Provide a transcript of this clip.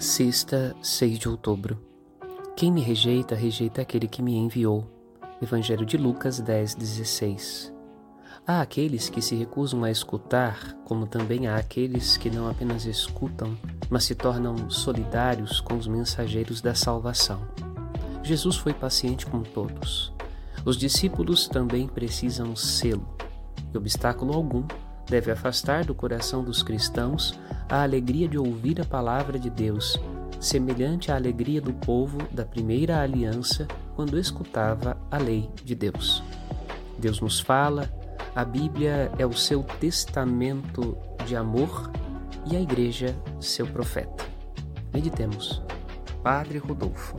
Sexta, 6 de outubro. Quem me rejeita, rejeita aquele que me enviou. Evangelho de Lucas 10, 16. Há aqueles que se recusam a escutar, como também há aqueles que não apenas escutam, mas se tornam solidários com os mensageiros da salvação. Jesus foi paciente com todos. Os discípulos também precisam sê-lo. E obstáculo algum deve afastar do coração dos cristãos a alegria de ouvir a palavra de Deus, semelhante à alegria do povo da primeira aliança quando escutava a lei de Deus. Deus nos fala, a Bíblia é o seu testamento de amor e a Igreja seu profeta. Meditemos. Padre Rodolfo.